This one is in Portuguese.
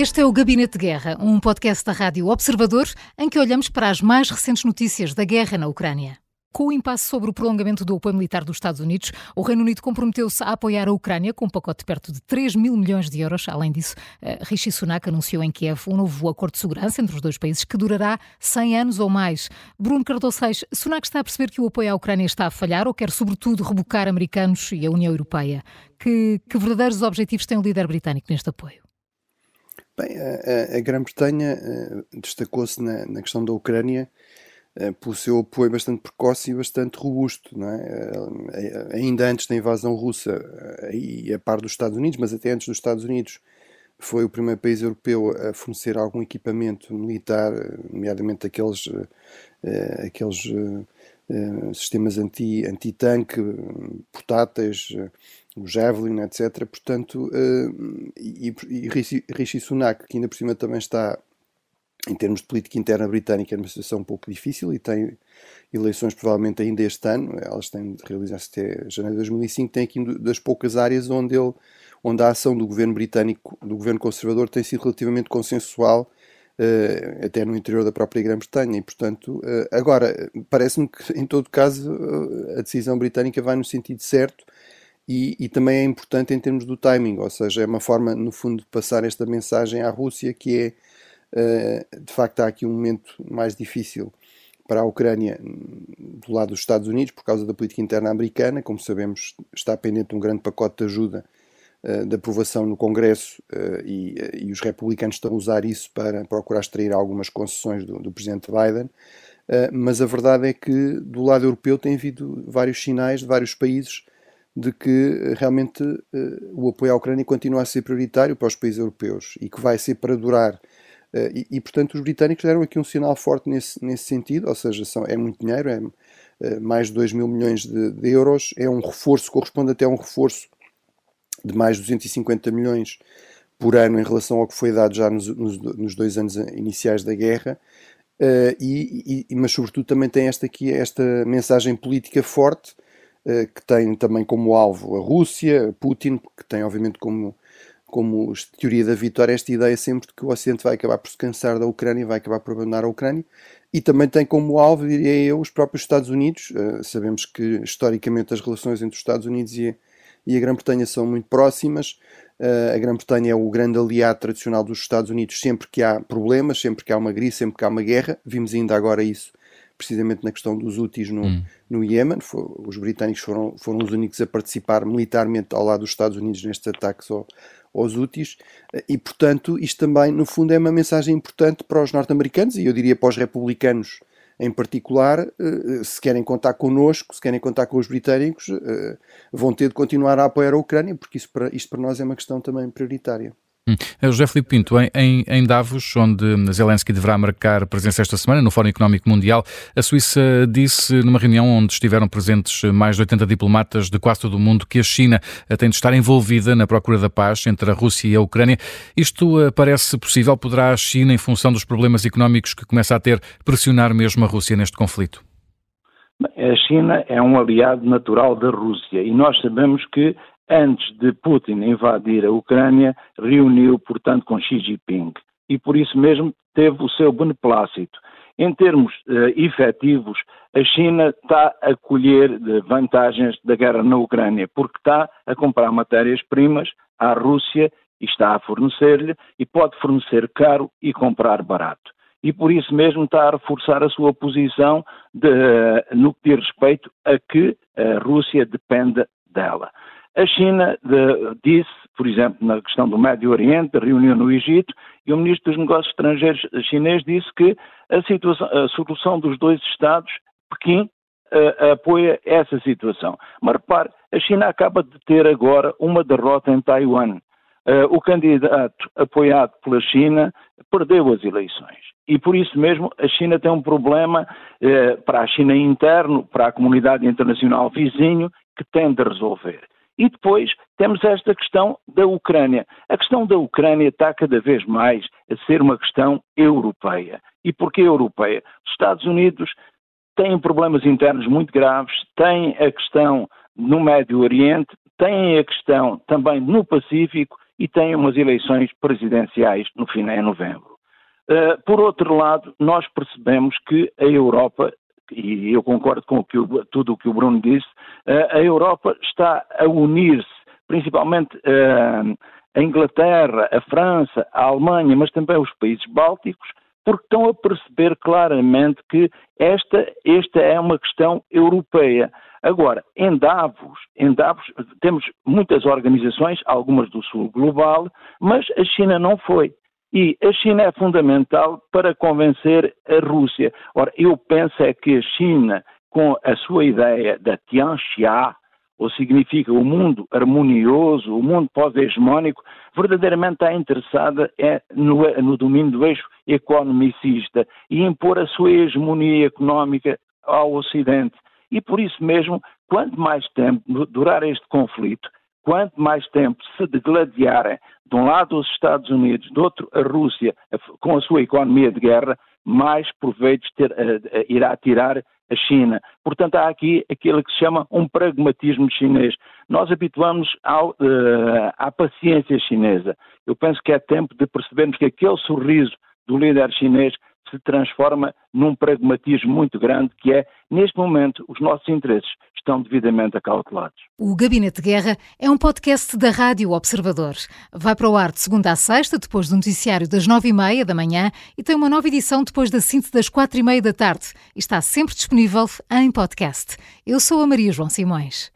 Este é o Gabinete de Guerra, um podcast da Rádio Observador em que olhamos para as mais recentes notícias da guerra na Ucrânia. Com o impasse sobre o prolongamento do apoio militar dos Estados Unidos, o Reino Unido comprometeu-se a apoiar a Ucrânia com um pacote de perto de 3 mil milhões de euros. Além disso, eh, Rishi Sunak anunciou em Kiev um novo acordo de segurança entre os dois países que durará 100 anos ou mais. Bruno Cardoso Reis, Sunak está a perceber que o apoio à Ucrânia está a falhar ou quer, sobretudo, rebocar americanos e a União Europeia? Que, que verdadeiros objetivos tem o líder britânico neste apoio? Bem, a, a Grã-Bretanha uh, destacou-se na, na, questão da Ucrânia uh, pelo seu apoio bastante precoce e bastante robusto, não é? Uh, ainda antes da invasão russa, e a par dos Estados Unidos, mas até antes dos Estados Unidos, foi o primeiro país europeu a fornecer algum equipamento militar, nomeadamente aqueles, aqueles sistemas anti-tanque, anti portáteis, o Javelin, etc. Portanto, uh, e, e Rishi Sunak, que ainda por cima também está, em termos de política interna britânica, numa situação um pouco difícil e tem eleições provavelmente ainda este ano, elas têm de realizar-se até janeiro de 2005, tem aqui das poucas áreas onde ele onde a ação do governo britânico, do governo conservador, tem sido relativamente consensual, uh, até no interior da própria Grã-Bretanha. E, portanto, uh, agora, parece-me que, em todo caso, uh, a decisão britânica vai no sentido certo e, e, também é importante em termos do timing, ou seja, é uma forma, no fundo, de passar esta mensagem à Rússia que é, de facto, há aqui um momento mais difícil para a Ucrânia do lado dos Estados Unidos por causa da política interna americana, como sabemos, está pendente um grande pacote de ajuda de aprovação no Congresso uh, e, e, os republicanos estão a usar isso para procurar extrair algumas concessões do, do presidente Biden. mas a verdade é que do lado europeu tem havido vários sinais de vários países de que eh, realmente o apoio à Ucrânia continua a ser prioritário para os países europeus e que vai ser para durar. E, e, portanto, os britânicos deram aqui um sinal forte nesse, nesse sentido, ou seja, são, é muito dinheiro, é mais de 2 mil milhões de, de, euros, é um reforço, corresponde até a um reforço de mais de 250 milhões por ano em relação ao que foi dado já nos, nos, nos dois anos iniciais da guerra. E, e, mas, sobretudo, também tem esta, aqui, esta mensagem política forte eh, que tem também como alvo a Rússia, Putin, que tem obviamente como, como teoria da vitória esta ideia sempre de que o Ocidente vai acabar por se cansar da Ucrânia, vai acabar por abandonar a Ucrânia, e também tem como alvo, diria eu, os próprios Estados Unidos. Uh, sabemos que historicamente as relações entre os Estados Unidos e a, e a Grã-Bretanha são muito próximas. Uh, a Grã-Bretanha é o grande aliado tradicional dos Estados Unidos sempre que há problemas, sempre que há uma crise, sempre que há uma guerra. Vimos ainda agora isso precisamente na questão dos úteis no, hum. no Iémen. Os britânicos foram, foram os únicos a participar militarmente ao lado dos Estados Unidos nestes ataques ao, aos úteis. E, portanto, isto também, no fundo, é uma mensagem importante para os norte-americanos e eu diria para os republicanos em particular, eh, se querem contar connosco, se querem contar com os britânicos, eh, vão ter de continuar a apoiar a Ucrânia, porque isso para, isto para nós é uma questão também prioritária. Hum. É José Filipe Pinto, em, em, Davos, onde Zelensky deverá marcar presença esta semana no Fórum Económico Mundial, a Suíça disse numa reunião onde estiveram presentes mais de 80 diplomatas de quase todo o mundo que a China tem de estar envolvida na procura da paz entre a Rússia e a Ucrânia. Isto eh, parece possível? Poderá a China, em função dos problemas económicos que começa a ter, pressionar mesmo a Rússia neste conflito? A China é um aliado natural da Rússia e nós sabemos que antes de Putin invadir a Ucrânia, reuniu, portanto, com Xi Jinping e por isso mesmo teve o seu beneplácito. Em termos uh, efetivos, a China está a colher vantagens da guerra na Ucrânia, porque está a comprar matérias-primas à Rússia e está a fornecer-lhe, e pode fornecer caro e comprar barato. E por isso mesmo está a reforçar a sua posição de, no que diz respeito a que a Rússia dependa dela. A China de, disse, por exemplo, na questão do Médio Oriente, reunião no Egito, e o ministro dos Negócios Estrangeiros chinês disse que a, situação, a solução dos dois Estados, Pequim, uh, apoia essa situação. Mas repare, a China acaba de ter agora uma derrota em Taiwan. Uh, o candidato apoiado pela China perdeu as eleições. E por isso mesmo a China tem um problema uh, para a China interno, para a comunidade internacional vizinho, que tem de resolver. E depois temos esta questão da Ucrânia. A questão da Ucrânia está cada vez mais a ser uma questão europeia. E porquê europeia? Os Estados Unidos têm problemas internos muito graves, têm a questão no Médio Oriente, têm a questão também no Pacífico e tem umas eleições presidenciais no final de novembro. Uh, por outro lado, nós percebemos que a Europa, e eu concordo com o o, tudo o que o Bruno disse, a Europa está a unir-se, principalmente uh, a Inglaterra, a França, a Alemanha, mas também os países bálticos, porque estão a perceber claramente que esta, esta é uma questão europeia. Agora, em Davos, em Davos temos muitas organizações, algumas do sul global, mas a China não foi. E a China é fundamental para convencer a Rússia. Ora, eu penso é que a China, com a sua ideia da Tianxia, ou significa o mundo harmonioso, o mundo pós-hegemónico, verdadeiramente está interessada é no, no domínio do eixo economicista e impor a sua hegemonia económica ao Ocidente. E por isso mesmo, quanto mais tempo durar este conflito, quanto mais tempo se degladiarem de um lado os Estados Unidos, do outro a Rússia, com a sua economia de guerra, mais proveitos ter, uh, irá tirar a China. Portanto, há aqui aquilo que se chama um pragmatismo chinês. Nós habituamos ao, uh, à paciência chinesa. Eu penso que é tempo de percebermos que aquele sorriso do líder chinês se transforma num pragmatismo muito grande, que é, neste momento, os nossos interesses estão devidamente acautelados. O Gabinete de Guerra é um podcast da Rádio Observador. Vai para o ar de segunda a sexta, depois do noticiário das nove e meia da manhã e tem uma nova edição depois da síntese das quatro e meia da tarde. Está sempre disponível em podcast. Eu sou a Maria João Simões.